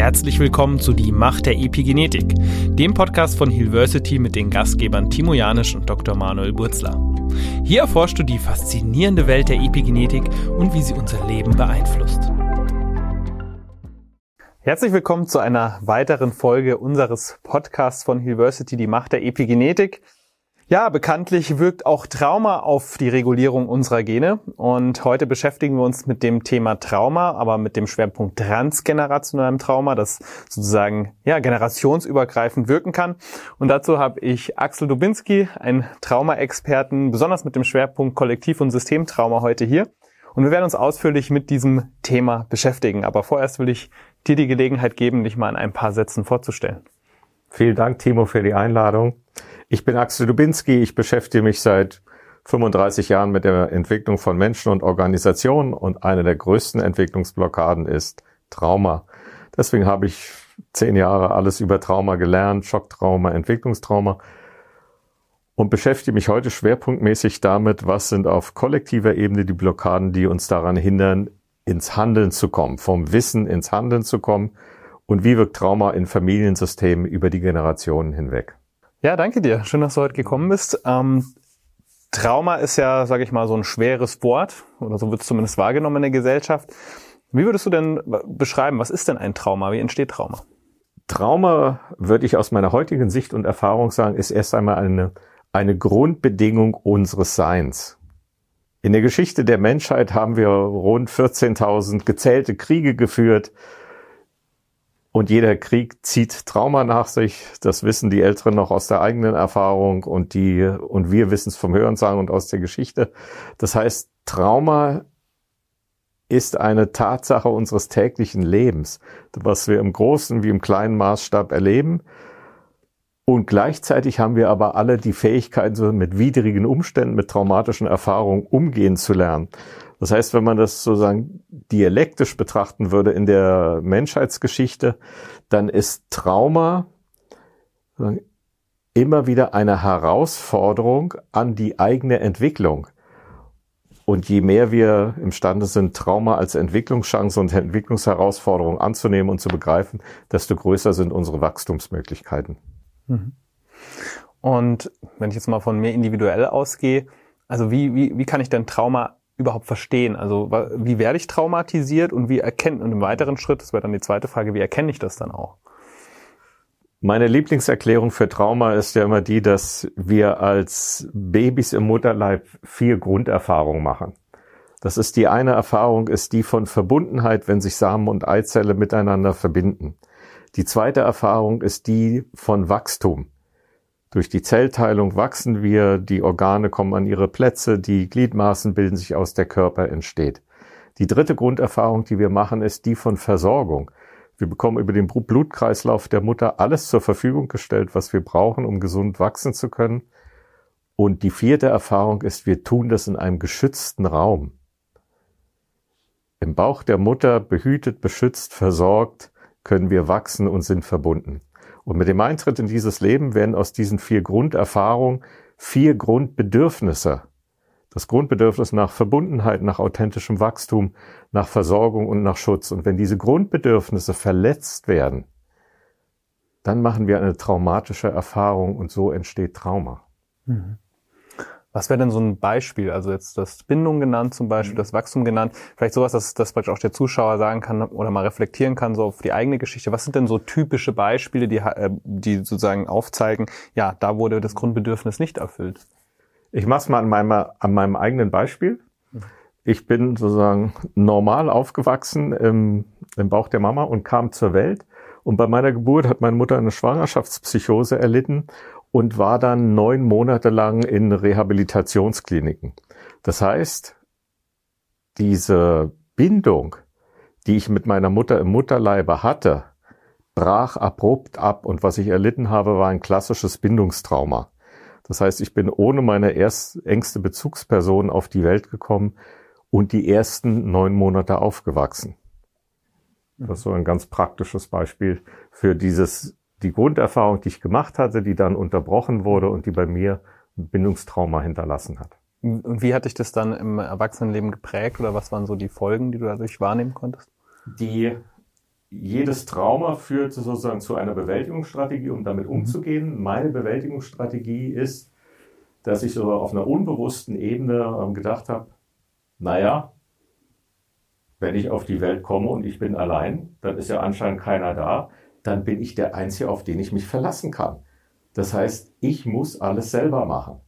Herzlich willkommen zu Die Macht der Epigenetik, dem Podcast von Hillversity mit den Gastgebern Timo Janisch und Dr. Manuel Burzler. Hier erforschst du die faszinierende Welt der Epigenetik und wie sie unser Leben beeinflusst. Herzlich willkommen zu einer weiteren Folge unseres Podcasts von Hillversity, Die Macht der Epigenetik. Ja, bekanntlich wirkt auch Trauma auf die Regulierung unserer Gene. Und heute beschäftigen wir uns mit dem Thema Trauma, aber mit dem Schwerpunkt transgenerationellem Trauma, das sozusagen ja, generationsübergreifend wirken kann. Und dazu habe ich Axel Dubinski, einen Trauma-Experten, besonders mit dem Schwerpunkt Kollektiv- und Systemtrauma heute hier. Und wir werden uns ausführlich mit diesem Thema beschäftigen. Aber vorerst will ich dir die Gelegenheit geben, dich mal in ein paar Sätzen vorzustellen. Vielen Dank, Timo, für die Einladung. Ich bin Axel Dubinski. Ich beschäftige mich seit 35 Jahren mit der Entwicklung von Menschen und Organisationen und eine der größten Entwicklungsblockaden ist Trauma. Deswegen habe ich zehn Jahre alles über Trauma gelernt, Schocktrauma, Entwicklungstrauma und beschäftige mich heute schwerpunktmäßig damit, was sind auf kollektiver Ebene die Blockaden, die uns daran hindern, ins Handeln zu kommen, vom Wissen ins Handeln zu kommen und wie wirkt Trauma in Familiensystemen über die Generationen hinweg. Ja, danke dir. Schön, dass du heute gekommen bist. Ähm, Trauma ist ja, sage ich mal, so ein schweres Wort oder so wird es zumindest wahrgenommen in der Gesellschaft. Wie würdest du denn beschreiben, was ist denn ein Trauma? Wie entsteht Trauma? Trauma, würde ich aus meiner heutigen Sicht und Erfahrung sagen, ist erst einmal eine, eine Grundbedingung unseres Seins. In der Geschichte der Menschheit haben wir rund 14.000 gezählte Kriege geführt, und jeder Krieg zieht Trauma nach sich. Das wissen die Älteren noch aus der eigenen Erfahrung und die, und wir wissen es vom Hörensagen und aus der Geschichte. Das heißt, Trauma ist eine Tatsache unseres täglichen Lebens, was wir im großen wie im kleinen Maßstab erleben. Und gleichzeitig haben wir aber alle die Fähigkeit, so mit widrigen Umständen, mit traumatischen Erfahrungen umgehen zu lernen. Das heißt, wenn man das sozusagen dialektisch betrachten würde in der Menschheitsgeschichte, dann ist Trauma immer wieder eine Herausforderung an die eigene Entwicklung. Und je mehr wir imstande sind, Trauma als Entwicklungschance und Entwicklungsherausforderung anzunehmen und zu begreifen, desto größer sind unsere Wachstumsmöglichkeiten. Mhm. Und wenn ich jetzt mal von mir individuell ausgehe, also wie, wie, wie kann ich denn Trauma überhaupt verstehen? Also wie werde ich traumatisiert und wie erkennt, und im weiteren Schritt, das wäre dann die zweite Frage, wie erkenne ich das dann auch? Meine Lieblingserklärung für Trauma ist ja immer die, dass wir als Babys im Mutterleib vier Grunderfahrungen machen. Das ist die eine Erfahrung, ist die von Verbundenheit, wenn sich Samen und Eizelle miteinander verbinden. Die zweite Erfahrung ist die von Wachstum. Durch die Zellteilung wachsen wir, die Organe kommen an ihre Plätze, die Gliedmaßen bilden sich aus, der Körper entsteht. Die dritte Grunderfahrung, die wir machen, ist die von Versorgung. Wir bekommen über den Blutkreislauf der Mutter alles zur Verfügung gestellt, was wir brauchen, um gesund wachsen zu können. Und die vierte Erfahrung ist, wir tun das in einem geschützten Raum. Im Bauch der Mutter, behütet, beschützt, versorgt, können wir wachsen und sind verbunden. Und mit dem Eintritt in dieses Leben werden aus diesen vier Grunderfahrungen vier Grundbedürfnisse. Das Grundbedürfnis nach Verbundenheit, nach authentischem Wachstum, nach Versorgung und nach Schutz. Und wenn diese Grundbedürfnisse verletzt werden, dann machen wir eine traumatische Erfahrung und so entsteht Trauma. Mhm. Was wäre denn so ein Beispiel? Also jetzt das Bindung genannt zum Beispiel, mhm. das Wachstum genannt. Vielleicht sowas, dass das praktisch auch der Zuschauer sagen kann oder mal reflektieren kann, so auf die eigene Geschichte. Was sind denn so typische Beispiele, die, äh, die sozusagen aufzeigen, ja, da wurde das Grundbedürfnis nicht erfüllt? Ich mache es mal an meinem, an meinem eigenen Beispiel. Mhm. Ich bin sozusagen normal aufgewachsen im, im Bauch der Mama und kam zur Welt. Und bei meiner Geburt hat meine Mutter eine Schwangerschaftspsychose erlitten und war dann neun Monate lang in Rehabilitationskliniken. Das heißt, diese Bindung, die ich mit meiner Mutter im Mutterleibe hatte, brach abrupt ab und was ich erlitten habe, war ein klassisches Bindungstrauma. Das heißt, ich bin ohne meine erst engste Bezugsperson auf die Welt gekommen und die ersten neun Monate aufgewachsen. Das ist so ein ganz praktisches Beispiel für dieses die Grunderfahrung, die ich gemacht hatte, die dann unterbrochen wurde und die bei mir ein Bindungstrauma hinterlassen hat. Und wie hat dich das dann im Erwachsenenleben geprägt oder was waren so die Folgen, die du dadurch wahrnehmen konntest? Die jedes Trauma führt sozusagen zu einer Bewältigungsstrategie, um damit mhm. umzugehen. Meine Bewältigungsstrategie ist, dass ich so auf einer unbewussten Ebene ähm, gedacht habe, naja, wenn ich auf die Welt komme und ich bin allein, dann ist ja anscheinend keiner da, dann bin ich der Einzige, auf den ich mich verlassen kann. Das heißt, ich muss alles selber machen.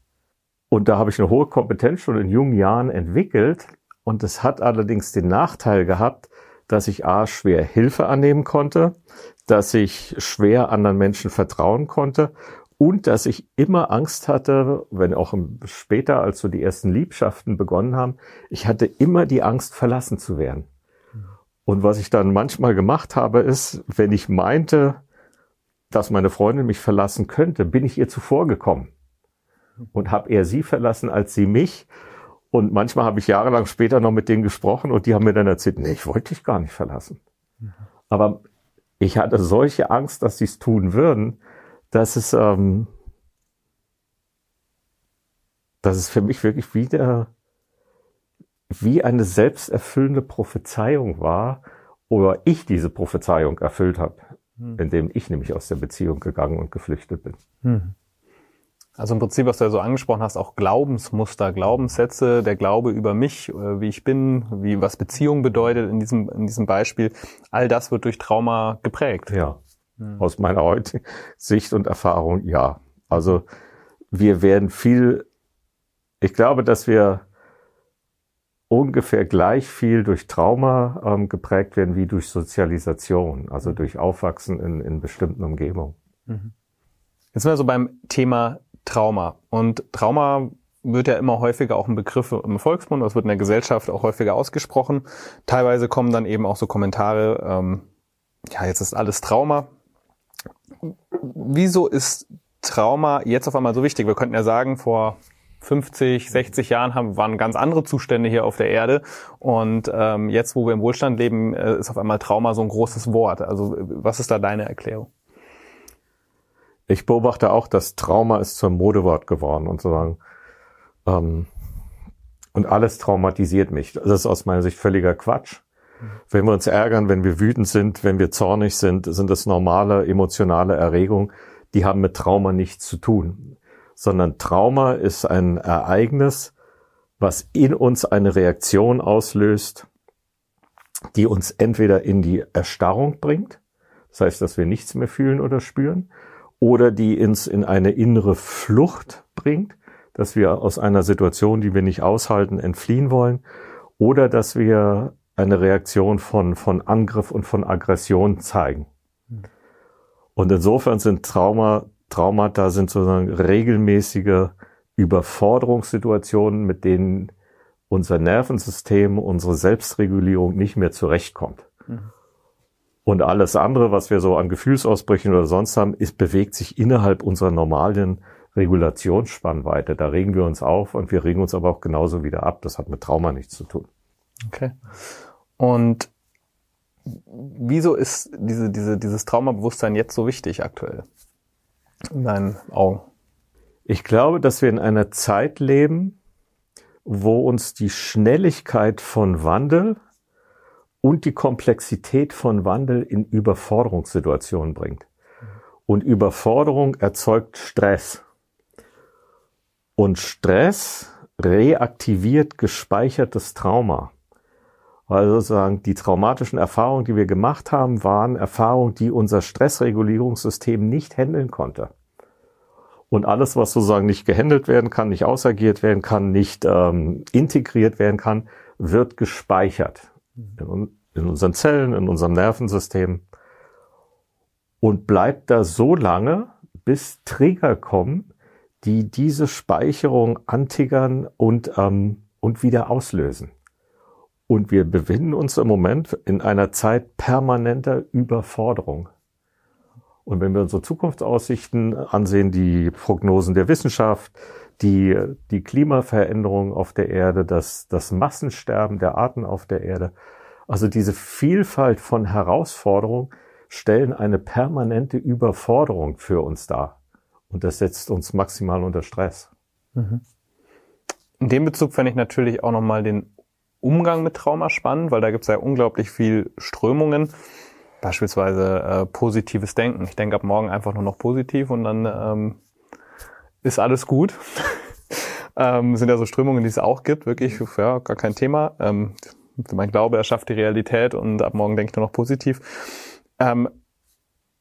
Und da habe ich eine hohe Kompetenz schon in jungen Jahren entwickelt. Und es hat allerdings den Nachteil gehabt, dass ich A, schwer Hilfe annehmen konnte, dass ich schwer anderen Menschen vertrauen konnte und dass ich immer Angst hatte, wenn auch später, als so die ersten Liebschaften begonnen haben, ich hatte immer die Angst, verlassen zu werden. Und was ich dann manchmal gemacht habe, ist, wenn ich meinte, dass meine Freundin mich verlassen könnte, bin ich ihr zuvor gekommen und habe eher sie verlassen als sie mich. Und manchmal habe ich jahrelang später noch mit denen gesprochen und die haben mir dann erzählt, nee, ich wollte dich gar nicht verlassen. Mhm. Aber ich hatte solche Angst, dass sie es tun würden, dass es, ähm, dass es für mich wirklich wieder wie eine selbsterfüllende Prophezeiung war, oder ich diese Prophezeiung erfüllt habe, hm. indem ich nämlich aus der Beziehung gegangen und geflüchtet bin. Hm. Also im Prinzip, was du ja so angesprochen hast, auch Glaubensmuster, Glaubenssätze, der Glaube über mich, äh, wie ich bin, wie was Beziehung bedeutet in diesem, in diesem Beispiel, all das wird durch Trauma geprägt. Ja. Hm. Aus meiner heutigen Sicht und Erfahrung, ja. Also wir werden viel, ich glaube, dass wir ungefähr gleich viel durch Trauma ähm, geprägt werden wie durch Sozialisation, also mhm. durch Aufwachsen in, in bestimmten Umgebungen. Mhm. Jetzt sind wir so beim Thema Trauma. Und Trauma wird ja immer häufiger auch ein Begriff im Volksmund, das wird in der Gesellschaft auch häufiger ausgesprochen. Teilweise kommen dann eben auch so Kommentare, ähm, ja, jetzt ist alles Trauma. Wieso ist Trauma jetzt auf einmal so wichtig? Wir könnten ja sagen, vor 50, 60 Jahren haben, waren ganz andere Zustände hier auf der Erde. Und ähm, jetzt, wo wir im Wohlstand leben, äh, ist auf einmal Trauma so ein großes Wort. Also was ist da deine Erklärung? Ich beobachte auch, dass Trauma ist zum Modewort geworden und so sagen. Ähm, und alles traumatisiert mich. Das ist aus meiner Sicht völliger Quatsch. Wenn wir uns ärgern, wenn wir wütend sind, wenn wir zornig sind, sind das normale emotionale Erregungen. Die haben mit Trauma nichts zu tun sondern Trauma ist ein Ereignis, was in uns eine Reaktion auslöst, die uns entweder in die Erstarrung bringt, das heißt, dass wir nichts mehr fühlen oder spüren, oder die uns in eine innere Flucht bringt, dass wir aus einer Situation, die wir nicht aushalten, entfliehen wollen, oder dass wir eine Reaktion von, von Angriff und von Aggression zeigen. Hm. Und insofern sind Trauma Traumata sind sozusagen regelmäßige Überforderungssituationen, mit denen unser Nervensystem, unsere Selbstregulierung nicht mehr zurechtkommt. Mhm. Und alles andere, was wir so an Gefühlsausbrüchen oder sonst haben, ist, bewegt sich innerhalb unserer normalen Regulationsspannweite. Da regen wir uns auf und wir regen uns aber auch genauso wieder ab. Das hat mit Trauma nichts zu tun. Okay. Und wieso ist diese, diese, dieses Traumabewusstsein jetzt so wichtig aktuell? In deinen Augen? Ich glaube, dass wir in einer Zeit leben, wo uns die Schnelligkeit von Wandel und die Komplexität von Wandel in Überforderungssituationen bringt. Und Überforderung erzeugt Stress. Und Stress reaktiviert gespeichertes Trauma. Also sozusagen die traumatischen Erfahrungen, die wir gemacht haben, waren Erfahrungen, die unser Stressregulierungssystem nicht handeln konnte. Und alles, was sozusagen nicht gehandelt werden kann, nicht ausagiert werden kann, nicht ähm, integriert werden kann, wird gespeichert in, in unseren Zellen, in unserem Nervensystem und bleibt da so lange, bis Trigger kommen, die diese Speicherung antiggern und, ähm, und wieder auslösen. Und wir befinden uns im Moment in einer Zeit permanenter Überforderung. Und wenn wir unsere Zukunftsaussichten ansehen, die Prognosen der Wissenschaft, die, die Klimaveränderung auf der Erde, das, das Massensterben der Arten auf der Erde, also diese Vielfalt von Herausforderungen stellen eine permanente Überforderung für uns dar. Und das setzt uns maximal unter Stress. Mhm. In dem Bezug fände ich natürlich auch nochmal den Umgang mit Trauma spannend, weil da gibt es ja unglaublich viel Strömungen. Beispielsweise äh, positives Denken. Ich denke ab morgen einfach nur noch positiv und dann ähm, ist alles gut. ähm, sind ja so Strömungen, die es auch gibt, wirklich, ja, gar kein Thema. Ähm, mein Glaube erschafft die Realität und ab morgen denke ich nur noch positiv. Ähm,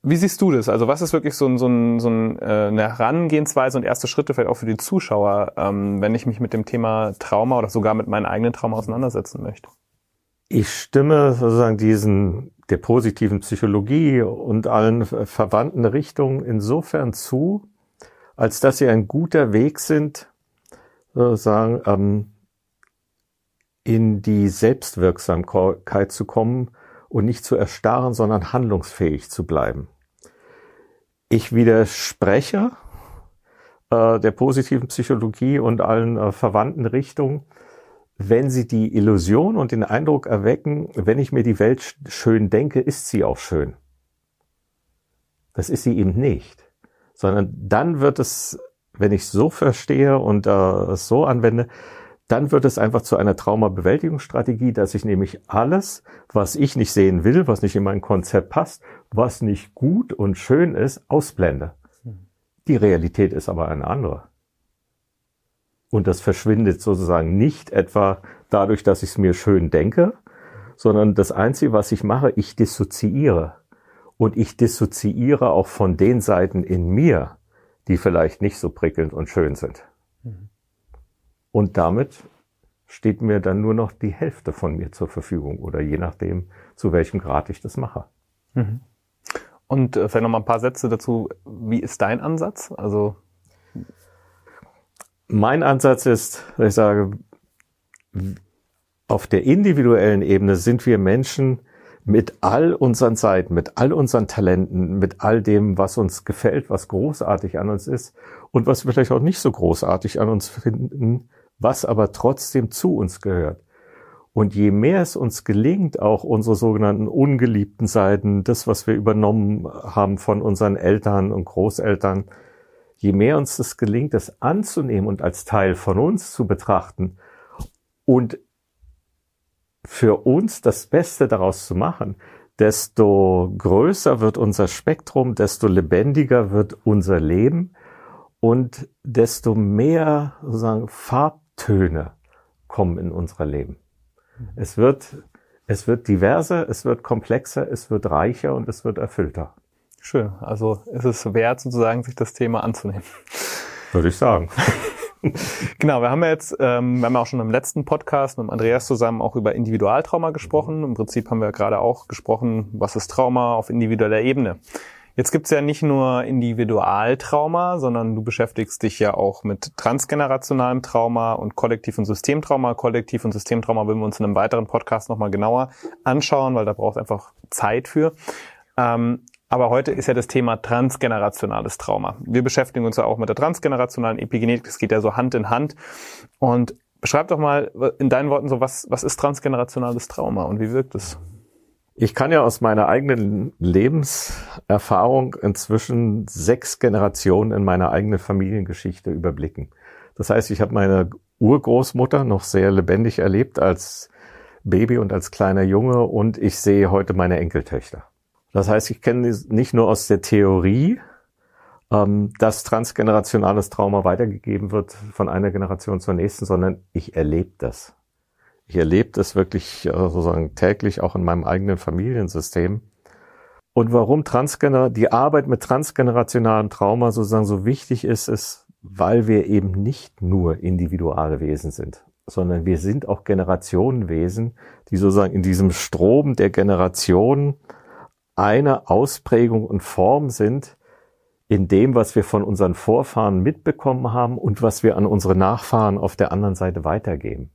wie siehst du das? Also was ist wirklich so, ein, so, ein, so ein, äh, eine Herangehensweise und erste Schritte vielleicht auch für die Zuschauer, ähm, wenn ich mich mit dem Thema Trauma oder sogar mit meinem eigenen Trauma auseinandersetzen möchte? Ich stimme sozusagen diesen der positiven Psychologie und allen verwandten Richtungen insofern zu, als dass sie ein guter Weg sind, sozusagen ähm, in die Selbstwirksamkeit zu kommen und nicht zu erstarren, sondern handlungsfähig zu bleiben. Ich widerspreche äh, der positiven Psychologie und allen äh, verwandten Richtungen, wenn sie die Illusion und den Eindruck erwecken, wenn ich mir die Welt schön denke, ist sie auch schön. Das ist sie eben nicht, sondern dann wird es, wenn ich so verstehe und äh, so anwende, dann wird es einfach zu einer Traumabewältigungsstrategie, dass ich nämlich alles, was ich nicht sehen will, was nicht in mein Konzept passt, was nicht gut und schön ist, ausblende. Die Realität ist aber eine andere. Und das verschwindet sozusagen nicht etwa dadurch, dass ich es mir schön denke, sondern das Einzige, was ich mache, ich dissoziiere. Und ich dissoziiere auch von den Seiten in mir, die vielleicht nicht so prickelnd und schön sind. Mhm. Und damit steht mir dann nur noch die Hälfte von mir zur Verfügung oder je nachdem, zu welchem Grad ich das mache. Mhm. Und äh, vielleicht noch mal ein paar Sätze dazu. Wie ist dein Ansatz? Also mein Ansatz ist, ich sage, auf der individuellen Ebene sind wir Menschen mit all unseren Seiten, mit all unseren Talenten, mit all dem, was uns gefällt, was großartig an uns ist und was wir vielleicht auch nicht so großartig an uns finden, was aber trotzdem zu uns gehört. Und je mehr es uns gelingt, auch unsere sogenannten ungeliebten Seiten, das, was wir übernommen haben von unseren Eltern und Großeltern, je mehr uns das gelingt, das anzunehmen und als Teil von uns zu betrachten und für uns das Beste daraus zu machen, desto größer wird unser Spektrum, desto lebendiger wird unser Leben und desto mehr sozusagen Farbtöne kommen in unser Leben. Es wird, es wird diverser, es wird komplexer, es wird reicher und es wird erfüllter. Schön. Also ist es wert, sozusagen, sich das Thema anzunehmen. Würde ich sagen. genau, wir haben ja jetzt, ähm, wir haben ja auch schon im letzten Podcast mit Andreas zusammen auch über Individualtrauma gesprochen. Im Prinzip haben wir gerade auch gesprochen, was ist Trauma auf individueller Ebene. Jetzt gibt's ja nicht nur Individualtrauma, sondern du beschäftigst dich ja auch mit transgenerationalem Trauma und Kollektiv- und Systemtrauma. Kollektiv- und Systemtrauma würden wir uns in einem weiteren Podcast nochmal genauer anschauen, weil da braucht es einfach Zeit für. Ähm, aber heute ist ja das Thema transgenerationales Trauma. Wir beschäftigen uns ja auch mit der transgenerationalen Epigenetik. Das geht ja so Hand in Hand. Und beschreib doch mal in deinen Worten so, was, was ist transgenerationales Trauma und wie wirkt es? Ich kann ja aus meiner eigenen Lebenserfahrung inzwischen sechs Generationen in meiner eigenen Familiengeschichte überblicken. Das heißt, ich habe meine Urgroßmutter noch sehr lebendig erlebt als Baby und als kleiner Junge und ich sehe heute meine Enkeltöchter. Das heißt, ich kenne nicht nur aus der Theorie, ähm, dass transgenerationales Trauma weitergegeben wird von einer Generation zur nächsten, sondern ich erlebe das. Ich erlebe das wirklich äh, sozusagen täglich auch in meinem eigenen Familiensystem. Und warum Transgener die Arbeit mit transgenerationalem Trauma sozusagen so wichtig ist, ist, weil wir eben nicht nur individuelle Wesen sind, sondern wir sind auch Generationenwesen, die sozusagen in diesem Strom der Generationen eine Ausprägung und Form sind in dem, was wir von unseren Vorfahren mitbekommen haben und was wir an unsere Nachfahren auf der anderen Seite weitergeben.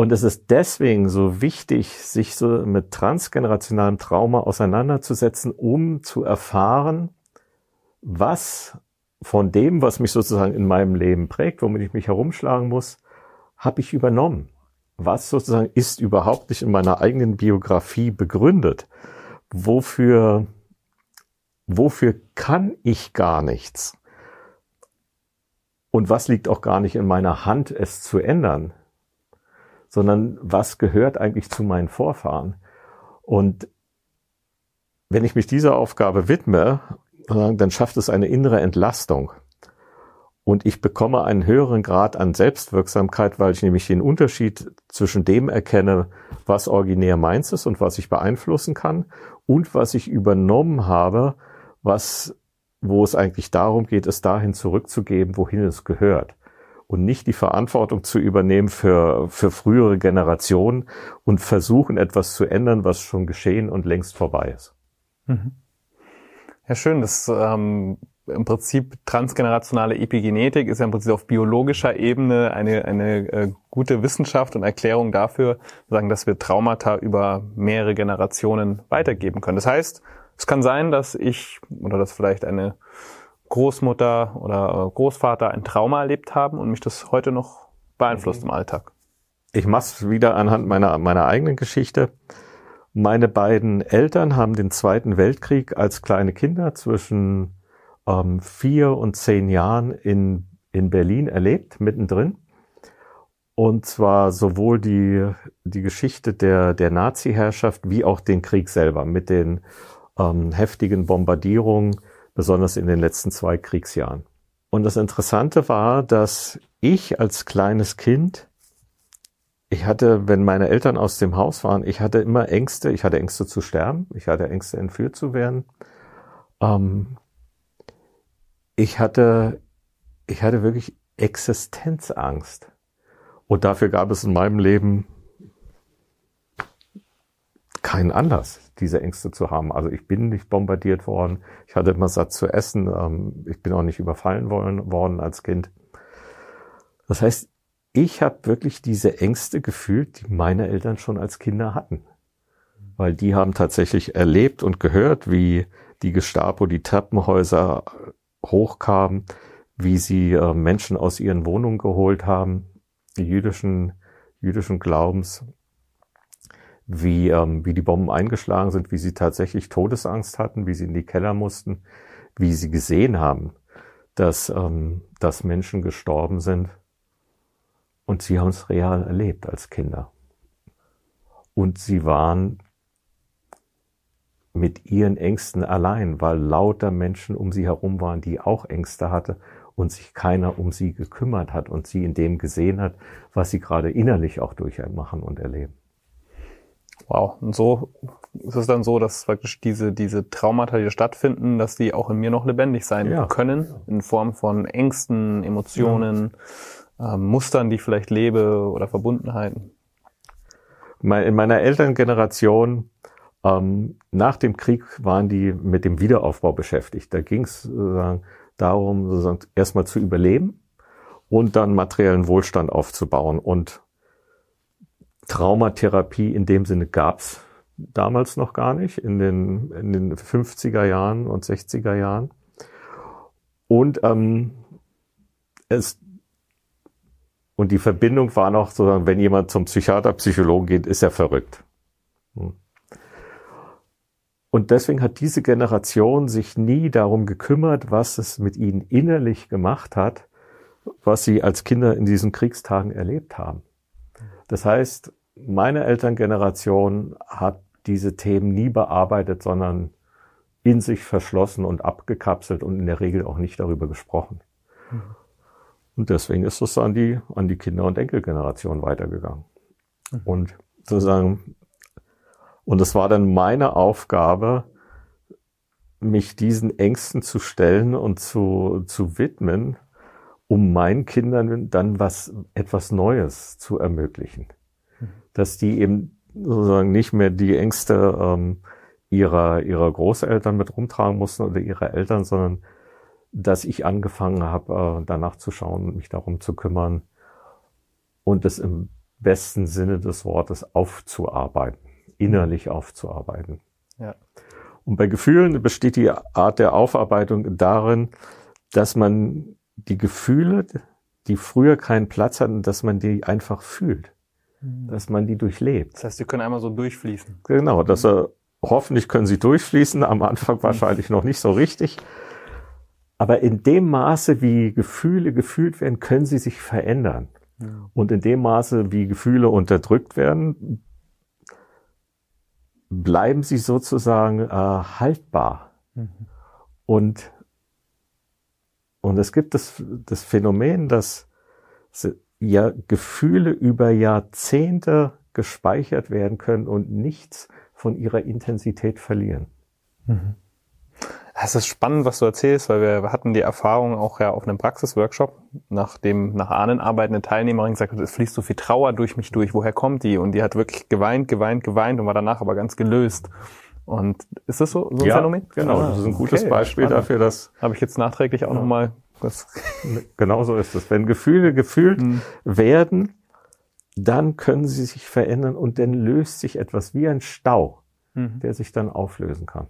Und es ist deswegen so wichtig, sich so mit transgenerationalem Trauma auseinanderzusetzen, um zu erfahren, was von dem, was mich sozusagen in meinem Leben prägt, womit ich mich herumschlagen muss, habe ich übernommen. Was sozusagen ist überhaupt nicht in meiner eigenen Biografie begründet wofür, wofür kann ich gar nichts? Und was liegt auch gar nicht in meiner Hand, es zu ändern? Sondern was gehört eigentlich zu meinen Vorfahren? Und wenn ich mich dieser Aufgabe widme, dann schafft es eine innere Entlastung. Und ich bekomme einen höheren Grad an Selbstwirksamkeit, weil ich nämlich den Unterschied zwischen dem erkenne, was originär meins ist und was ich beeinflussen kann und was ich übernommen habe, was, wo es eigentlich darum geht, es dahin zurückzugeben, wohin es gehört. Und nicht die Verantwortung zu übernehmen für, für frühere Generationen und versuchen, etwas zu ändern, was schon geschehen und längst vorbei ist. Mhm. Ja, schön. Das ähm, im Prinzip transgenerationale Epigenetik ist ja im Prinzip auf biologischer Ebene eine, eine äh, gute Wissenschaft und Erklärung dafür, sagen, dass wir Traumata über mehrere Generationen weitergeben können. Das heißt, es kann sein, dass ich oder dass vielleicht eine Großmutter oder Großvater ein Trauma erlebt haben und mich das heute noch beeinflusst im Alltag. Ich mache es wieder anhand meiner, meiner eigenen Geschichte. Meine beiden Eltern haben den Zweiten Weltkrieg als kleine Kinder zwischen ähm, vier und zehn Jahren in, in Berlin erlebt, mittendrin. Und zwar sowohl die, die Geschichte der, der Nazi-Herrschaft wie auch den Krieg selber mit den ähm, heftigen Bombardierungen, besonders in den letzten zwei Kriegsjahren. Und das Interessante war, dass ich als kleines Kind ich hatte, wenn meine Eltern aus dem Haus waren, ich hatte immer Ängste. Ich hatte Ängste zu sterben. Ich hatte Ängste, entführt zu werden. Ähm, ich hatte, ich hatte wirklich Existenzangst. Und dafür gab es in meinem Leben keinen Anlass, diese Ängste zu haben. Also ich bin nicht bombardiert worden. Ich hatte immer satt zu essen. Ähm, ich bin auch nicht überfallen worden als Kind. Das heißt, ich habe wirklich diese Ängste gefühlt, die meine Eltern schon als Kinder hatten. Weil die haben tatsächlich erlebt und gehört, wie die Gestapo die Treppenhäuser hochkamen, wie sie äh, Menschen aus ihren Wohnungen geholt haben, die jüdischen, jüdischen Glaubens, wie, ähm, wie die Bomben eingeschlagen sind, wie sie tatsächlich Todesangst hatten, wie sie in die Keller mussten, wie sie gesehen haben, dass, ähm, dass Menschen gestorben sind und sie haben es real erlebt als Kinder. Und sie waren mit ihren Ängsten allein, weil lauter Menschen um sie herum waren, die auch Ängste hatte und sich keiner um sie gekümmert hat und sie in dem gesehen hat, was sie gerade innerlich auch durchmachen und erleben. Wow. Und so ist es dann so, dass praktisch diese, diese Traumata, die stattfinden, dass die auch in mir noch lebendig sein ja. können, in Form von Ängsten, Emotionen, ja ähm, Mustern, die ich vielleicht lebe oder Verbundenheiten? In meiner Elterngeneration ähm, nach dem Krieg waren die mit dem Wiederaufbau beschäftigt. Da ging es sozusagen darum, sozusagen erstmal zu überleben und dann materiellen Wohlstand aufzubauen. Und Traumatherapie in dem Sinne gab's damals noch gar nicht, in den, in den 50er Jahren und 60er Jahren. Und ähm, es und die Verbindung war noch sozusagen, wenn jemand zum Psychiater, Psychologen geht, ist er verrückt. Hm. Und deswegen hat diese Generation sich nie darum gekümmert, was es mit ihnen innerlich gemacht hat, was sie als Kinder in diesen Kriegstagen erlebt haben. Das heißt, meine Elterngeneration hat diese Themen nie bearbeitet, sondern in sich verschlossen und abgekapselt und in der Regel auch nicht darüber gesprochen. Mhm. Und deswegen ist es an die, an die Kinder- und Enkelgeneration weitergegangen. Mhm. Und sozusagen, und es war dann meine Aufgabe, mich diesen Ängsten zu stellen und zu, zu widmen, um meinen Kindern dann was, etwas Neues zu ermöglichen. Dass die eben sozusagen nicht mehr die Ängste ähm, ihrer, ihrer Großeltern mit rumtragen mussten oder ihrer Eltern, sondern dass ich angefangen habe, äh, danach zu schauen und mich darum zu kümmern und es im besten Sinne des Wortes aufzuarbeiten, innerlich aufzuarbeiten. Ja. Und bei Gefühlen besteht die Art der Aufarbeitung darin, dass man die Gefühle, die früher keinen Platz hatten, dass man die einfach fühlt. Dass man die durchlebt. Das heißt, die können einmal so durchfließen. Genau, dass er, hoffentlich können sie durchfließen, am Anfang wahrscheinlich noch nicht so richtig, aber in dem Maße, wie Gefühle gefühlt werden, können sie sich verändern. Ja. Und in dem Maße, wie Gefühle unterdrückt werden, bleiben sie sozusagen äh, haltbar. Mhm. Und, und es gibt das, das Phänomen, dass ja Gefühle über Jahrzehnte gespeichert werden können und nichts von ihrer Intensität verlieren. Mhm. Es ist spannend, was du erzählst, weil wir hatten die Erfahrung auch ja auf einem Praxisworkshop, nachdem nach Ahnenarbeit eine Teilnehmerin gesagt hat, es fließt so viel Trauer durch mich durch, woher kommt die? Und die hat wirklich geweint, geweint, geweint und war danach aber ganz gelöst. Und ist das so, so ein ja, Phänomen? Genau, das ist ein gutes okay, Beispiel spannend. dafür, dass. Habe ich jetzt nachträglich auch ja. nochmal was. Genau so ist es. Wenn Gefühle gefühlt hm. werden, dann können sie sich verändern und dann löst sich etwas wie ein Stau, mhm. der sich dann auflösen kann.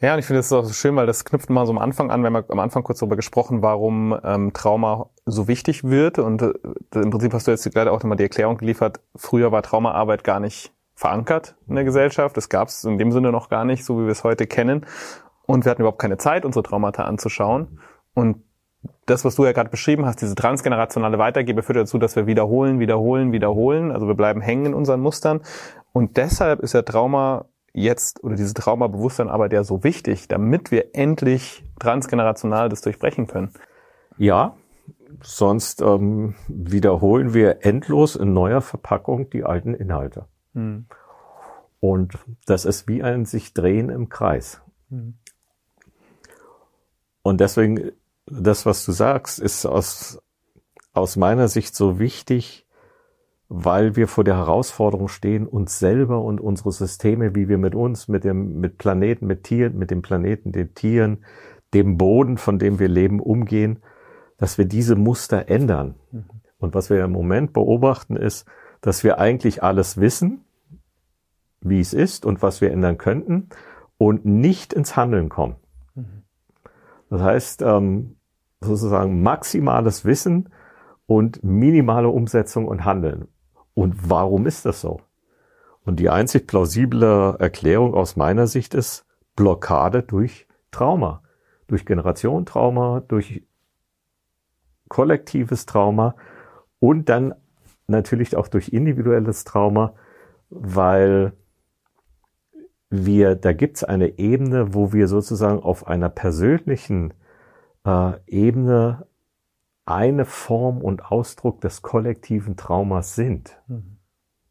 Ja, und ich finde das auch so schön, weil das knüpft mal so am Anfang an, wenn wir am Anfang kurz darüber gesprochen, warum ähm, Trauma so wichtig wird. Und äh, im Prinzip hast du jetzt gerade auch nochmal die Erklärung geliefert, früher war Traumaarbeit gar nicht verankert in der Gesellschaft. Das gab es in dem Sinne noch gar nicht, so wie wir es heute kennen. Und wir hatten überhaupt keine Zeit, unsere Traumata anzuschauen. Und das, was du ja gerade beschrieben hast, diese transgenerationale Weitergabe führt dazu, dass wir wiederholen, wiederholen, wiederholen. Also wir bleiben hängen in unseren Mustern. Und deshalb ist ja Trauma jetzt oder diese Traumabewusstsein aber der so wichtig, damit wir endlich transgenerational das durchbrechen können? Ja, sonst ähm, wiederholen wir endlos in neuer Verpackung die alten Inhalte. Hm. Und das ist wie ein sich drehen im Kreis. Hm. Und deswegen, das, was du sagst, ist aus, aus meiner Sicht so wichtig, weil wir vor der Herausforderung stehen, uns selber und unsere Systeme, wie wir mit uns, mit dem, mit Planeten, mit Tieren, mit dem Planeten, den Tieren, dem Boden, von dem wir leben, umgehen, dass wir diese Muster ändern. Mhm. Und was wir im Moment beobachten, ist, dass wir eigentlich alles wissen, wie es ist und was wir ändern könnten und nicht ins Handeln kommen. Das heißt, ähm, sozusagen maximales Wissen und minimale Umsetzung und Handeln. Und warum ist das so? Und die einzig plausible Erklärung aus meiner Sicht ist Blockade durch Trauma, durch Generationentrauma, durch kollektives Trauma und dann natürlich auch durch individuelles Trauma, weil wir, da gibt's eine Ebene, wo wir sozusagen auf einer persönlichen äh, Ebene eine Form und Ausdruck des kollektiven Traumas sind. Mhm.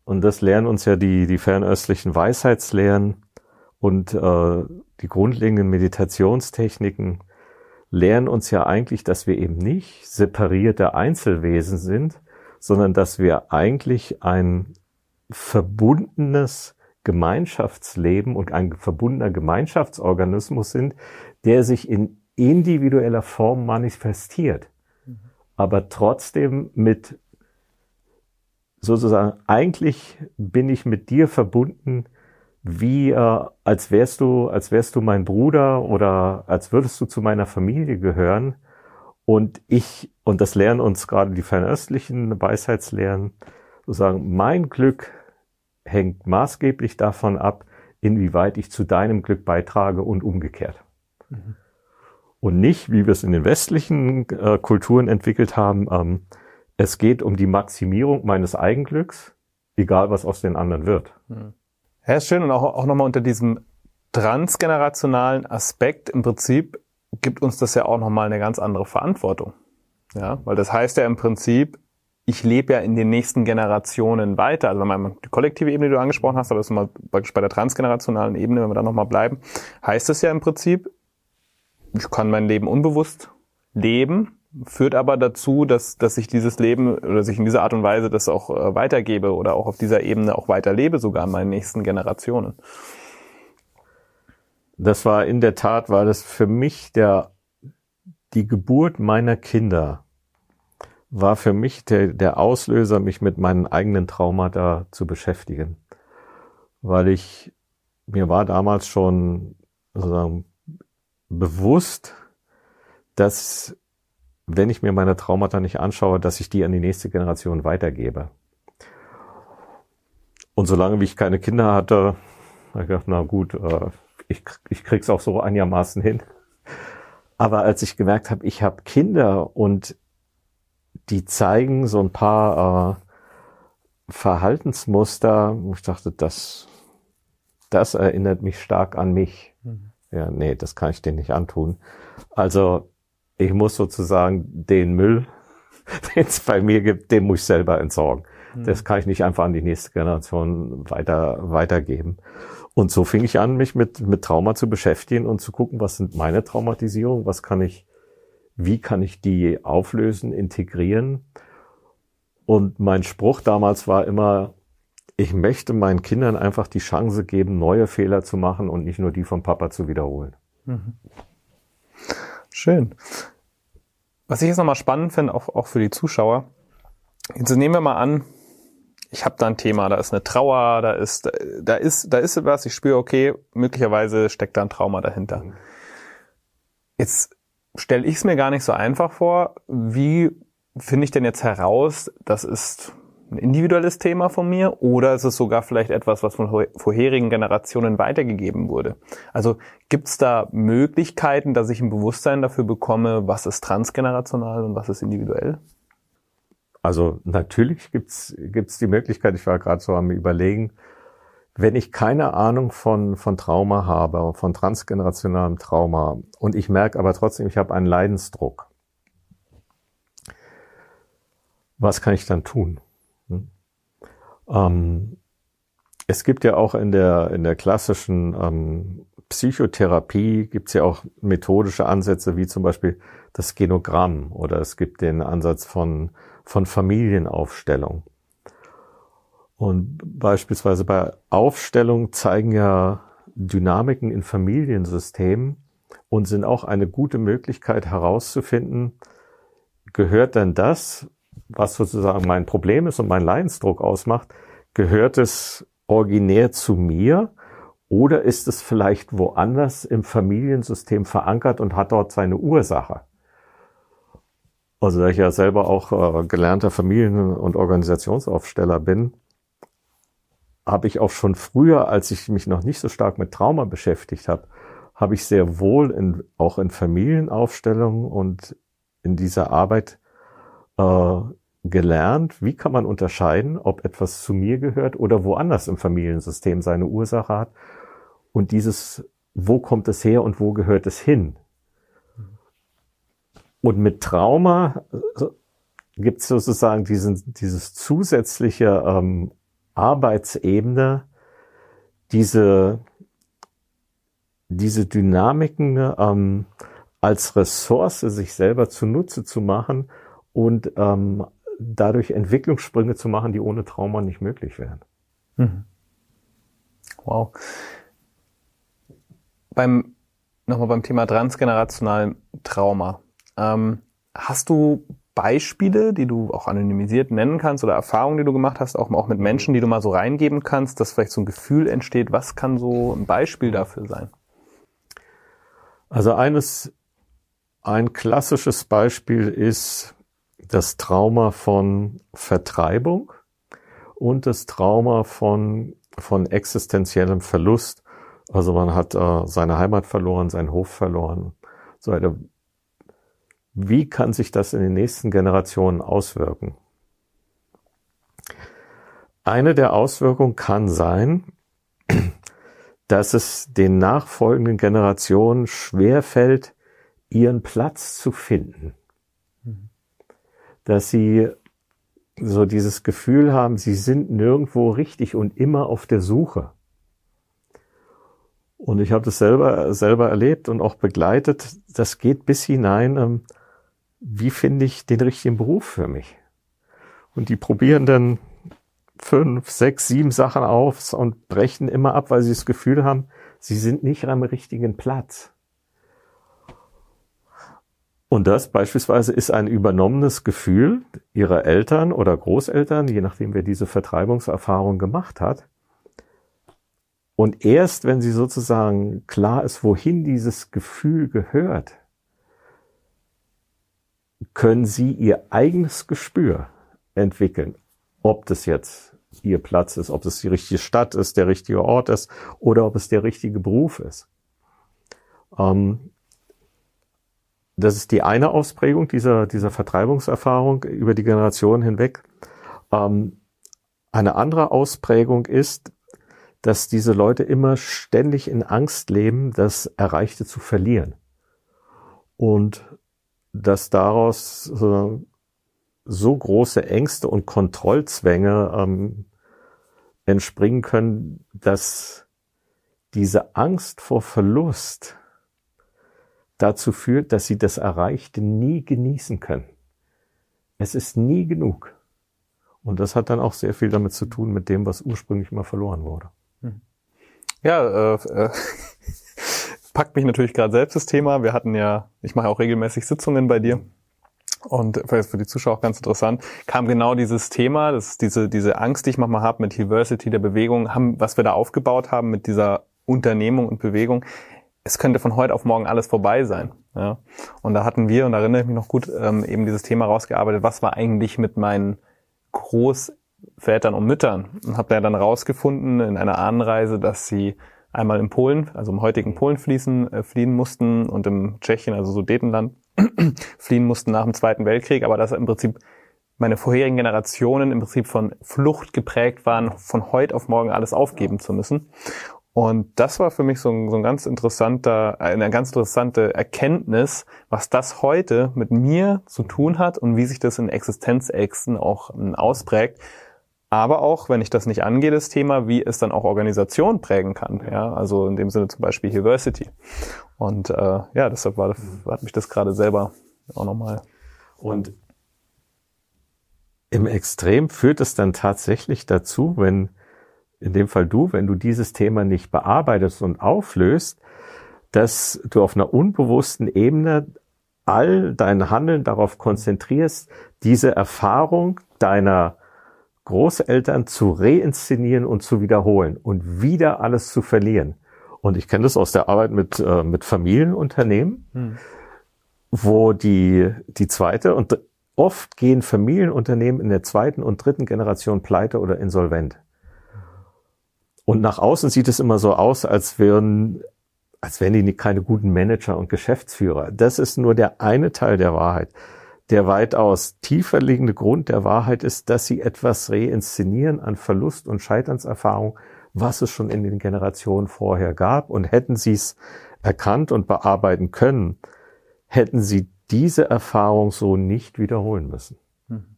Und das lernen uns ja die, die fernöstlichen Weisheitslehren und äh, die grundlegenden Meditationstechniken lernen uns ja eigentlich, dass wir eben nicht separierte Einzelwesen sind, sondern dass wir eigentlich ein verbundenes Gemeinschaftsleben und ein verbundener Gemeinschaftsorganismus sind, der sich in individueller Form manifestiert aber trotzdem mit sozusagen, eigentlich bin ich mit dir verbunden, wie äh, als wärst du, als wärst du mein Bruder oder als würdest du zu meiner Familie gehören. Und ich, und das lernen uns gerade die fernöstlichen Weisheitslehren, sozusagen, mein Glück hängt maßgeblich davon ab, inwieweit ich zu deinem Glück beitrage und umgekehrt. Mhm und nicht, wie wir es in den westlichen äh, Kulturen entwickelt haben, ähm, es geht um die Maximierung meines Eigenglücks, egal was aus den anderen wird. Hm. Ja, ist schön und auch, auch nochmal unter diesem transgenerationalen Aspekt im Prinzip gibt uns das ja auch nochmal eine ganz andere Verantwortung. Ja, weil das heißt ja im Prinzip, ich lebe ja in den nächsten Generationen weiter. Also wenn man die kollektive Ebene, die du angesprochen hast, aber das ist mal praktisch bei der transgenerationalen Ebene, wenn wir da nochmal bleiben, heißt es ja im Prinzip, ich kann mein Leben unbewusst leben, führt aber dazu, dass, dass ich dieses Leben oder sich in dieser Art und Weise das auch äh, weitergebe oder auch auf dieser Ebene auch weiterlebe, sogar in meinen nächsten Generationen. Das war in der Tat, war das für mich der, die Geburt meiner Kinder war für mich der, der Auslöser, mich mit meinen eigenen Traumata zu beschäftigen. Weil ich, mir war damals schon sozusagen bewusst, dass wenn ich mir meine Traumata nicht anschaue, dass ich die an die nächste Generation weitergebe. Und solange wie ich keine Kinder hatte, habe ich gedacht, na gut, äh, ich, ich krieg's auch so einigermaßen hin. Aber als ich gemerkt habe, ich habe Kinder und die zeigen so ein paar äh, Verhaltensmuster, ich dachte, das, das erinnert mich stark an mich. Mhm. Ja, nee, das kann ich dir nicht antun. Also ich muss sozusagen den Müll, den es bei mir gibt, den muss ich selber entsorgen. Mhm. Das kann ich nicht einfach an die nächste Generation weiter, weitergeben. Und so fing ich an, mich mit, mit Trauma zu beschäftigen und zu gucken, was sind meine Traumatisierungen, was kann ich, wie kann ich die auflösen, integrieren. Und mein Spruch damals war immer, ich möchte meinen Kindern einfach die Chance geben, neue Fehler zu machen und nicht nur die vom Papa zu wiederholen. Mhm. Schön. Was ich jetzt nochmal spannend finde, auch, auch für die Zuschauer, jetzt nehmen wir mal an, ich habe da ein Thema, da ist eine Trauer, da ist, da ist, da ist was, ich spüre, okay, möglicherweise steckt da ein Trauma dahinter. Mhm. Jetzt stelle ich es mir gar nicht so einfach vor. Wie finde ich denn jetzt heraus, das ist ein individuelles Thema von mir oder ist es sogar vielleicht etwas, was von vorherigen Generationen weitergegeben wurde? Also gibt es da Möglichkeiten, dass ich ein Bewusstsein dafür bekomme, was ist transgenerational und was ist individuell? Also natürlich gibt's gibt's die Möglichkeit, ich war gerade so am überlegen, wenn ich keine Ahnung von, von Trauma habe, von transgenerationalem Trauma und ich merke aber trotzdem, ich habe einen Leidensdruck, was kann ich dann tun? Hm? Ähm, es gibt ja auch in der, in der klassischen ähm, Psychotherapie gibt's ja auch methodische Ansätze, wie zum Beispiel das Genogramm oder es gibt den Ansatz von von Familienaufstellung. Und beispielsweise bei Aufstellung zeigen ja Dynamiken in Familiensystemen und sind auch eine gute Möglichkeit herauszufinden, gehört denn das, was sozusagen mein Problem ist und mein Leidensdruck ausmacht, gehört es originär zu mir oder ist es vielleicht woanders im Familiensystem verankert und hat dort seine Ursache? Also da ich ja selber auch äh, gelernter Familien- und Organisationsaufsteller bin, habe ich auch schon früher, als ich mich noch nicht so stark mit Trauma beschäftigt habe, habe ich sehr wohl in, auch in Familienaufstellungen und in dieser Arbeit äh, gelernt, wie kann man unterscheiden, ob etwas zu mir gehört oder woanders im Familiensystem seine Ursache hat. Und dieses, wo kommt es her und wo gehört es hin? Und mit Trauma äh, gibt es sozusagen diesen, dieses zusätzliche ähm, Arbeitsebene, diese, diese Dynamiken ähm, als Ressource sich selber zunutze zu machen und ähm, dadurch Entwicklungssprünge zu machen, die ohne Trauma nicht möglich wären. Mhm. Wow. Beim, nochmal beim Thema transgenerationalem Trauma. Ähm, hast du Beispiele, die du auch anonymisiert nennen kannst oder Erfahrungen, die du gemacht hast, auch, auch mit Menschen, die du mal so reingeben kannst, dass vielleicht so ein Gefühl entsteht? Was kann so ein Beispiel dafür sein? Also eines, ein klassisches Beispiel ist das Trauma von Vertreibung und das Trauma von, von existenziellem Verlust. Also man hat äh, seine Heimat verloren, seinen Hof verloren, so eine wie kann sich das in den nächsten Generationen auswirken? Eine der Auswirkungen kann sein, dass es den nachfolgenden Generationen schwerfällt, ihren Platz zu finden. Dass sie so dieses Gefühl haben, sie sind nirgendwo richtig und immer auf der Suche. Und ich habe das selber, selber erlebt und auch begleitet. Das geht bis hinein, ähm, wie finde ich den richtigen Beruf für mich? Und die probieren dann fünf, sechs, sieben Sachen auf und brechen immer ab, weil sie das Gefühl haben, sie sind nicht am richtigen Platz. Und das beispielsweise ist ein übernommenes Gefühl ihrer Eltern oder Großeltern, je nachdem wer diese Vertreibungserfahrung gemacht hat. Und erst wenn sie sozusagen klar ist, wohin dieses Gefühl gehört, können Sie Ihr eigenes Gespür entwickeln, ob das jetzt Ihr Platz ist, ob es die richtige Stadt ist, der richtige Ort ist oder ob es der richtige Beruf ist. Ähm, das ist die eine Ausprägung dieser, dieser Vertreibungserfahrung über die Generationen hinweg. Ähm, eine andere Ausprägung ist, dass diese Leute immer ständig in Angst leben, das Erreichte zu verlieren. Und dass daraus so, so große Ängste und Kontrollzwänge ähm, entspringen können, dass diese Angst vor Verlust dazu führt, dass sie das Erreichte nie genießen können. Es ist nie genug. Und das hat dann auch sehr viel damit zu tun mit dem, was ursprünglich mal verloren wurde. Hm. Ja, äh, äh, packt mich natürlich gerade selbst das Thema. Wir hatten ja, ich mache auch regelmäßig Sitzungen bei dir. Und für die Zuschauer auch ganz interessant, kam genau dieses Thema, das diese, diese Angst, die ich manchmal habe mit Diversity der Bewegung, haben, was wir da aufgebaut haben mit dieser Unternehmung und Bewegung, es könnte von heute auf morgen alles vorbei sein. Ja? Und da hatten wir, und da erinnere ich mich noch gut, ähm, eben dieses Thema rausgearbeitet, was war eigentlich mit meinen Großvätern und Müttern? Und habe da dann rausgefunden in einer Anreise, dass sie einmal in Polen, also im heutigen Polen fließen, äh, fliehen mussten und im Tschechien, also Sudetenland, fliehen mussten nach dem Zweiten Weltkrieg, aber dass im Prinzip meine vorherigen Generationen im Prinzip von Flucht geprägt waren, von heute auf morgen alles aufgeben zu müssen. Und das war für mich so ein, so ein ganz interessanter, eine ganz interessante Erkenntnis, was das heute mit mir zu tun hat und wie sich das in Existenzängsten auch ähm, ausprägt. Aber auch, wenn ich das nicht angehe, das Thema, wie es dann auch Organisation prägen kann. Ja, also in dem Sinne zum Beispiel Diversity. Und äh, ja, deshalb war, hat mich das gerade selber auch nochmal. Und im Extrem führt es dann tatsächlich dazu, wenn in dem Fall du, wenn du dieses Thema nicht bearbeitest und auflöst, dass du auf einer unbewussten Ebene all dein Handeln darauf konzentrierst, diese Erfahrung deiner Großeltern zu reinszenieren und zu wiederholen und wieder alles zu verlieren. Und ich kenne das aus der Arbeit mit, äh, mit Familienunternehmen, hm. wo die, die zweite und oft gehen Familienunternehmen in der zweiten und dritten Generation pleite oder insolvent. Und nach außen sieht es immer so aus, als wären, als wären die keine guten Manager und Geschäftsführer. Das ist nur der eine Teil der Wahrheit. Der weitaus tiefer liegende Grund der Wahrheit ist, dass sie etwas reinszenieren an Verlust und Scheiternserfahrung, was es schon in den Generationen vorher gab. Und hätten sie es erkannt und bearbeiten können, hätten sie diese Erfahrung so nicht wiederholen müssen. Hm.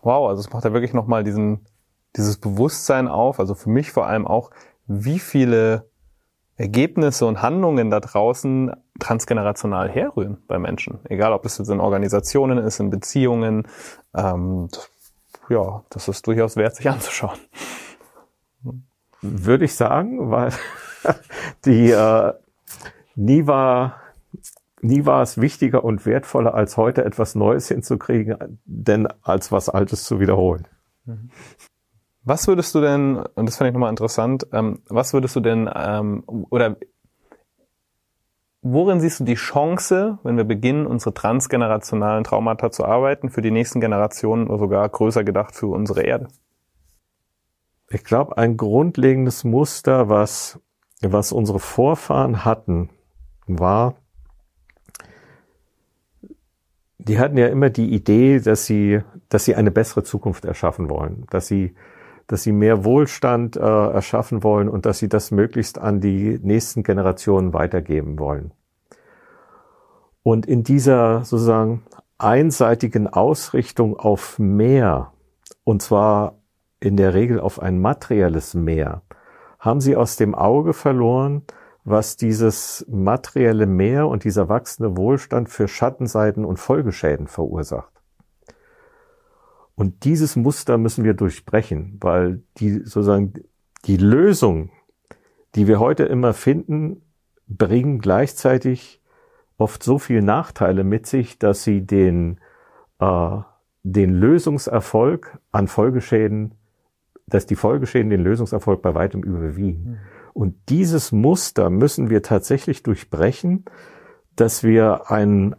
Wow, also es macht ja wirklich nochmal diesen, dieses Bewusstsein auf, also für mich vor allem auch, wie viele Ergebnisse und Handlungen da draußen transgenerational herrühren bei Menschen. Egal, ob es jetzt in Organisationen ist, in Beziehungen. Ähm, ja, das ist durchaus wert, sich anzuschauen. Würde ich sagen, weil die äh, nie war nie war es wichtiger und wertvoller als heute etwas Neues hinzukriegen, denn als was Altes zu wiederholen. Mhm. Was würdest du denn, und das fand ich nochmal interessant, ähm, was würdest du denn, ähm, oder worin siehst du die Chance, wenn wir beginnen, unsere transgenerationalen Traumata zu arbeiten, für die nächsten Generationen oder sogar größer gedacht für unsere Erde? Ich glaube, ein grundlegendes Muster, was, was unsere Vorfahren hatten, war, die hatten ja immer die Idee, dass sie, dass sie eine bessere Zukunft erschaffen wollen, dass sie dass sie mehr Wohlstand äh, erschaffen wollen und dass sie das möglichst an die nächsten Generationen weitergeben wollen. Und in dieser sozusagen einseitigen Ausrichtung auf mehr, und zwar in der Regel auf ein materielles Mehr, haben sie aus dem Auge verloren, was dieses materielle Mehr und dieser wachsende Wohlstand für Schattenseiten und Folgeschäden verursacht. Und dieses Muster müssen wir durchbrechen, weil die sozusagen die Lösung, die wir heute immer finden, bringen gleichzeitig oft so viele Nachteile mit sich, dass sie den, äh, den Lösungserfolg an Folgeschäden, dass die Folgeschäden den Lösungserfolg bei weitem überwiegen. Mhm. Und dieses Muster müssen wir tatsächlich durchbrechen, dass wir ein,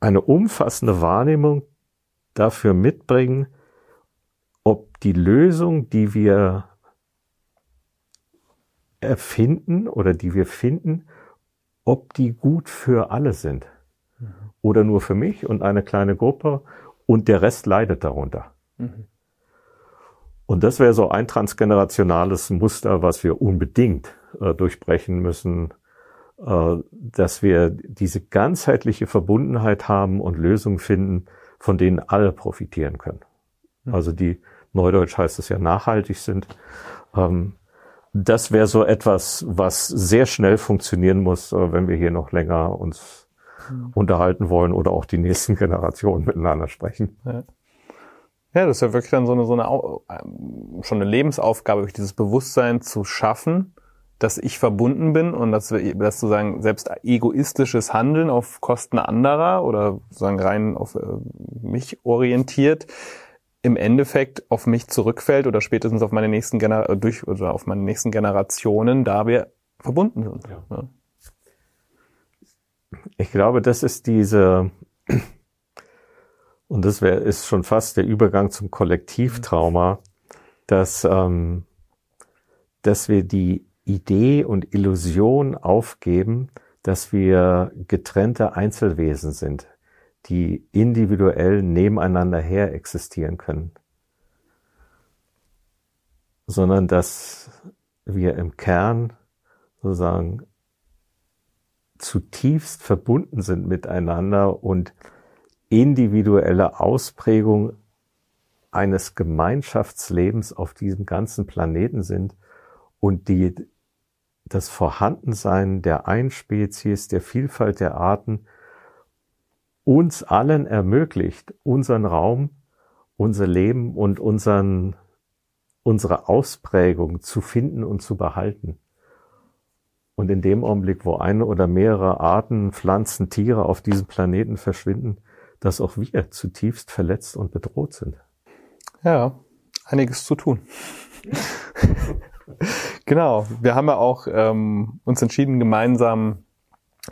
eine umfassende Wahrnehmung dafür mitbringen, ob die Lösung, die wir erfinden oder die wir finden, ob die gut für alle sind. Mhm. Oder nur für mich und eine kleine Gruppe und der Rest leidet darunter. Mhm. Und das wäre so ein transgenerationales Muster, was wir unbedingt äh, durchbrechen müssen, äh, dass wir diese ganzheitliche Verbundenheit haben und Lösungen finden, von denen alle profitieren können. Hm. Also die, Neudeutsch heißt es ja, nachhaltig sind. Ähm, das wäre so etwas, was sehr schnell funktionieren muss, äh, wenn wir hier noch länger uns mhm. unterhalten wollen oder auch die nächsten Generationen miteinander sprechen. Ja. ja. das ist ja wirklich dann so eine, so eine ähm, schon eine Lebensaufgabe, dieses Bewusstsein zu schaffen, dass ich verbunden bin und dass dass sozusagen selbst egoistisches Handeln auf Kosten anderer oder sozusagen rein auf äh, mich orientiert, im Endeffekt auf mich zurückfällt oder spätestens auf meine nächsten Gener durch oder auf meine nächsten Generationen, da wir verbunden sind. Ja. Ja. Ich glaube, das ist diese und das wäre ist schon fast der Übergang zum Kollektivtrauma, dass ähm, dass wir die Idee und Illusion aufgeben, dass wir getrennte Einzelwesen sind die individuell nebeneinander her existieren können, sondern dass wir im Kern sozusagen zutiefst verbunden sind miteinander und individuelle Ausprägung eines Gemeinschaftslebens auf diesem ganzen Planeten sind und die das Vorhandensein der Einspezies, der Vielfalt der Arten uns allen ermöglicht, unseren Raum, unser Leben und unseren, unsere Ausprägung zu finden und zu behalten. Und in dem Augenblick, wo eine oder mehrere Arten, Pflanzen, Tiere auf diesem Planeten verschwinden, dass auch wir zutiefst verletzt und bedroht sind. Ja, einiges zu tun. genau. Wir haben ja auch ähm, uns entschieden, gemeinsam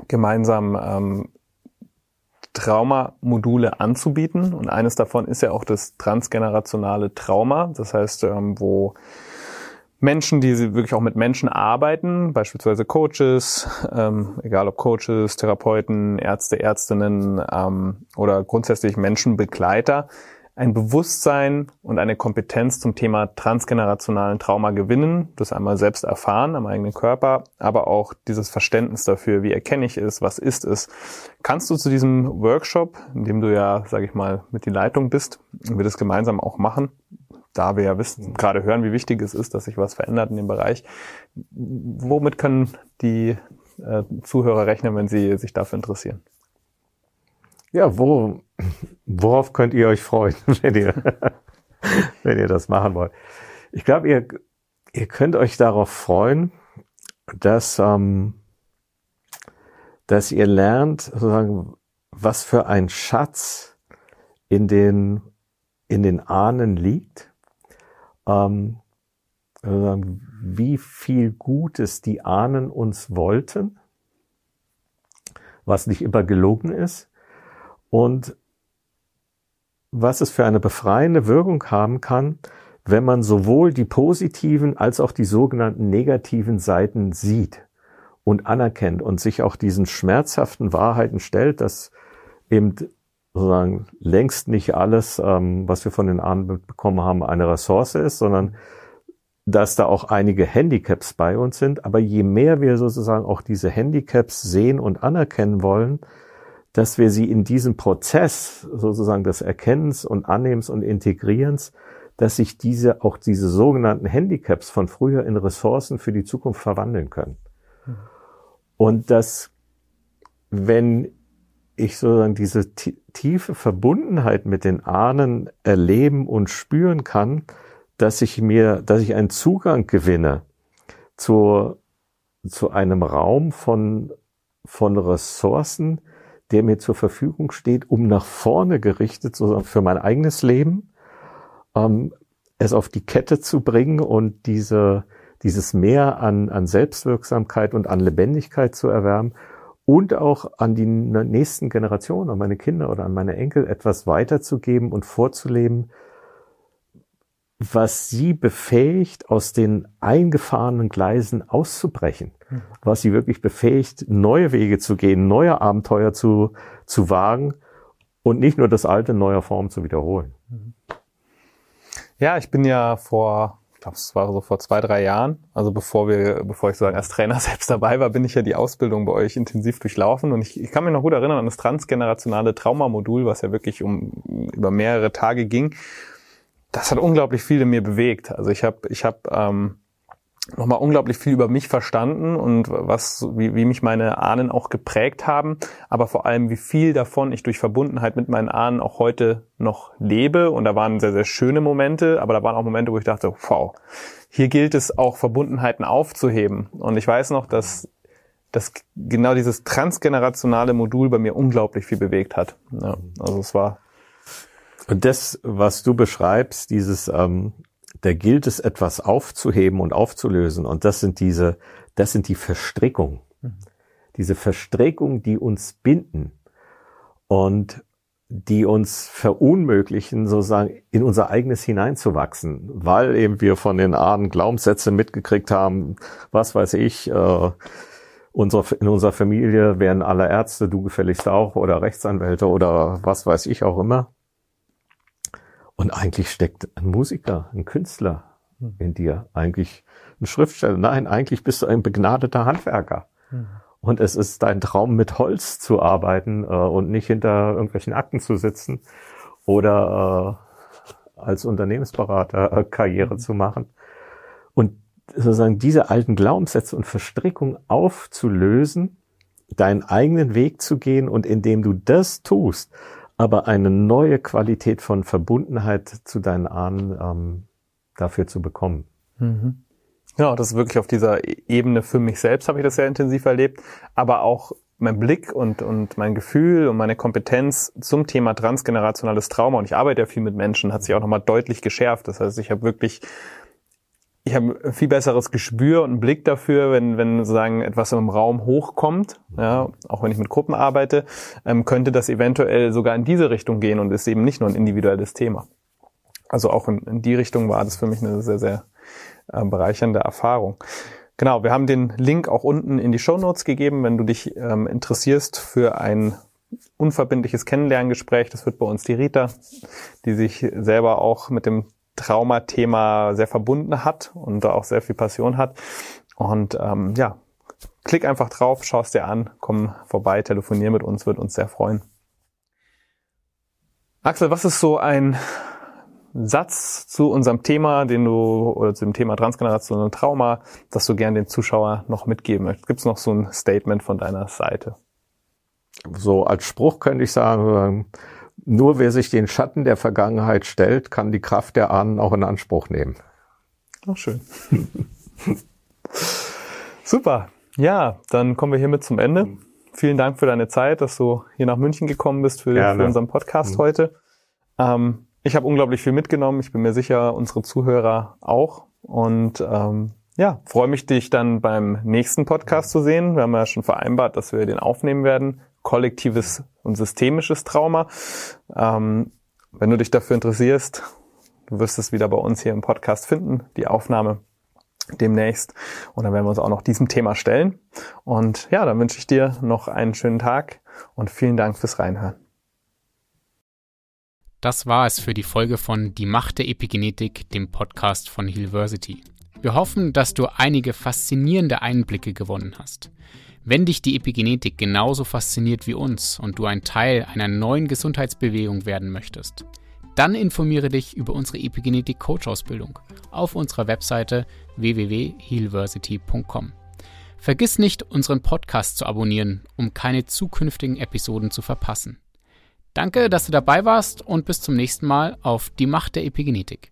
gemeinsam ähm, Traumamodule anzubieten. Und eines davon ist ja auch das transgenerationale Trauma. Das heißt, ähm, wo Menschen, die wirklich auch mit Menschen arbeiten, beispielsweise Coaches, ähm, egal ob Coaches, Therapeuten, Ärzte, Ärztinnen ähm, oder grundsätzlich Menschenbegleiter, ein Bewusstsein und eine Kompetenz zum Thema transgenerationalen Trauma gewinnen, das einmal selbst erfahren am eigenen Körper, aber auch dieses Verständnis dafür, wie erkenne ich es, was ist es. Kannst du zu diesem Workshop, in dem du ja, sage ich mal, mit die Leitung bist, wir das gemeinsam auch machen, da wir ja wissen, gerade hören, wie wichtig es ist, dass sich was verändert in dem Bereich, womit können die äh, Zuhörer rechnen, wenn sie sich dafür interessieren? Ja, wo, worauf könnt ihr euch freuen, wenn ihr, wenn ihr das machen wollt? Ich glaube, ihr, ihr könnt euch darauf freuen, dass, ähm, dass ihr lernt, sozusagen, was für ein Schatz in den, in den Ahnen liegt, ähm, wie viel Gutes die Ahnen uns wollten, was nicht immer gelungen ist, und was es für eine befreiende Wirkung haben kann, wenn man sowohl die positiven als auch die sogenannten negativen Seiten sieht und anerkennt und sich auch diesen schmerzhaften Wahrheiten stellt, dass eben sozusagen längst nicht alles, ähm, was wir von den Ahnen bekommen haben, eine Ressource ist, sondern dass da auch einige Handicaps bei uns sind. Aber je mehr wir sozusagen auch diese Handicaps sehen und anerkennen wollen, dass wir sie in diesem Prozess sozusagen des Erkennens und Annehmens und Integrierens, dass sich diese, auch diese sogenannten Handicaps von früher in Ressourcen für die Zukunft verwandeln können. Und dass, wenn ich sozusagen diese tiefe Verbundenheit mit den Ahnen erleben und spüren kann, dass ich mir, dass ich einen Zugang gewinne zu, zu einem Raum von, von Ressourcen, der mir zur Verfügung steht, um nach vorne gerichtet, sozusagen für mein eigenes Leben, ähm, es auf die Kette zu bringen und diese, dieses Mehr an, an Selbstwirksamkeit und an Lebendigkeit zu erwärmen und auch an die nächsten Generationen, an meine Kinder oder an meine Enkel etwas weiterzugeben und vorzuleben, was sie befähigt, aus den eingefahrenen Gleisen auszubrechen. Was sie wirklich befähigt, neue Wege zu gehen, neue Abenteuer zu, zu wagen und nicht nur das alte in neuer Form zu wiederholen. Ja, ich bin ja vor, ich glaube, es war so vor zwei, drei Jahren, also bevor wir, bevor ich sozusagen als Trainer selbst dabei war, bin ich ja die Ausbildung bei euch intensiv durchlaufen und ich, ich kann mich noch gut erinnern an das transgenerationale Traumamodul, was ja wirklich um über mehrere Tage ging. Das hat unglaublich viel in mir bewegt. Also ich habe, ich habe ähm, nochmal unglaublich viel über mich verstanden und was, wie, wie mich meine Ahnen auch geprägt haben, aber vor allem, wie viel davon ich durch Verbundenheit mit meinen Ahnen auch heute noch lebe. Und da waren sehr, sehr schöne Momente, aber da waren auch Momente, wo ich dachte, wow, hier gilt es auch Verbundenheiten aufzuheben. Und ich weiß noch, dass dass genau dieses transgenerationale Modul bei mir unglaublich viel bewegt hat. Ja, also es war. Und das, was du beschreibst, dieses ähm, da gilt es etwas aufzuheben und aufzulösen. Und das sind diese, das sind die Verstrickungen. Mhm. Diese Verstrickungen, die uns binden und die uns verunmöglichen, sozusagen in unser eigenes hineinzuwachsen, weil eben wir von den Ahnen Glaubenssätze mitgekriegt haben, was weiß ich, äh, unsere, in unserer Familie wären alle Ärzte, du gefälligst auch, oder Rechtsanwälte oder was weiß ich auch immer. Und eigentlich steckt ein Musiker, ein Künstler in dir, eigentlich ein Schriftsteller. Nein, eigentlich bist du ein begnadeter Handwerker. Mhm. Und es ist dein Traum, mit Holz zu arbeiten äh, und nicht hinter irgendwelchen Akten zu sitzen oder äh, als Unternehmensberater äh, Karriere mhm. zu machen. Und sozusagen diese alten Glaubenssätze und Verstrickungen aufzulösen, deinen eigenen Weg zu gehen und indem du das tust, aber eine neue Qualität von Verbundenheit zu deinen Ahnen ähm, dafür zu bekommen. Mhm. Ja, das ist wirklich auf dieser e-, Ebene für mich selbst habe ich das sehr intensiv erlebt, aber auch mein Blick und, und mein Gefühl und meine Kompetenz zum Thema transgenerationales Trauma und ich arbeite ja viel mit Menschen, hat sich auch nochmal deutlich geschärft. Das heißt, ich habe wirklich ich habe viel besseres Gespür und einen Blick dafür, wenn, wenn sozusagen etwas im Raum hochkommt, ja, auch wenn ich mit Gruppen arbeite, ähm, könnte das eventuell sogar in diese Richtung gehen und ist eben nicht nur ein individuelles Thema. Also auch in, in die Richtung war das für mich eine sehr, sehr äh, bereichernde Erfahrung. Genau, wir haben den Link auch unten in die Show Notes gegeben, wenn du dich ähm, interessierst für ein unverbindliches Kennenlerngespräch. Das wird bei uns die Rita, die sich selber auch mit dem Traumathema sehr verbunden hat und da auch sehr viel Passion hat. Und ähm, ja, klick einfach drauf, schau es dir an, komm vorbei, telefonier mit uns, wird uns sehr freuen. Axel, was ist so ein Satz zu unserem Thema, den du, oder zu dem Thema Transgeneration und Trauma, das du gern den Zuschauer noch mitgeben möchtest? Gibt es noch so ein Statement von deiner Seite? So als Spruch könnte ich sagen, nur wer sich den Schatten der Vergangenheit stellt, kann die Kraft der Ahnen auch in Anspruch nehmen. Ach, schön. Super. Ja, dann kommen wir hiermit zum Ende. Vielen Dank für deine Zeit, dass du hier nach München gekommen bist für, für unseren Podcast mhm. heute. Ähm, ich habe unglaublich viel mitgenommen. Ich bin mir sicher, unsere Zuhörer auch. Und ähm, ja, freue mich, dich dann beim nächsten Podcast zu sehen. Wir haben ja schon vereinbart, dass wir den aufnehmen werden kollektives und systemisches Trauma. Ähm, wenn du dich dafür interessierst, du wirst es wieder bei uns hier im Podcast finden, die Aufnahme demnächst. Und dann werden wir uns auch noch diesem Thema stellen. Und ja, dann wünsche ich dir noch einen schönen Tag und vielen Dank fürs Reinhören. Das war es für die Folge von Die Macht der Epigenetik, dem Podcast von Hillversity. Wir hoffen, dass du einige faszinierende Einblicke gewonnen hast. Wenn dich die Epigenetik genauso fasziniert wie uns und du ein Teil einer neuen Gesundheitsbewegung werden möchtest, dann informiere dich über unsere Epigenetik Coach Ausbildung auf unserer Webseite www.healversity.com. Vergiss nicht, unseren Podcast zu abonnieren, um keine zukünftigen Episoden zu verpassen. Danke, dass du dabei warst und bis zum nächsten Mal auf die Macht der Epigenetik.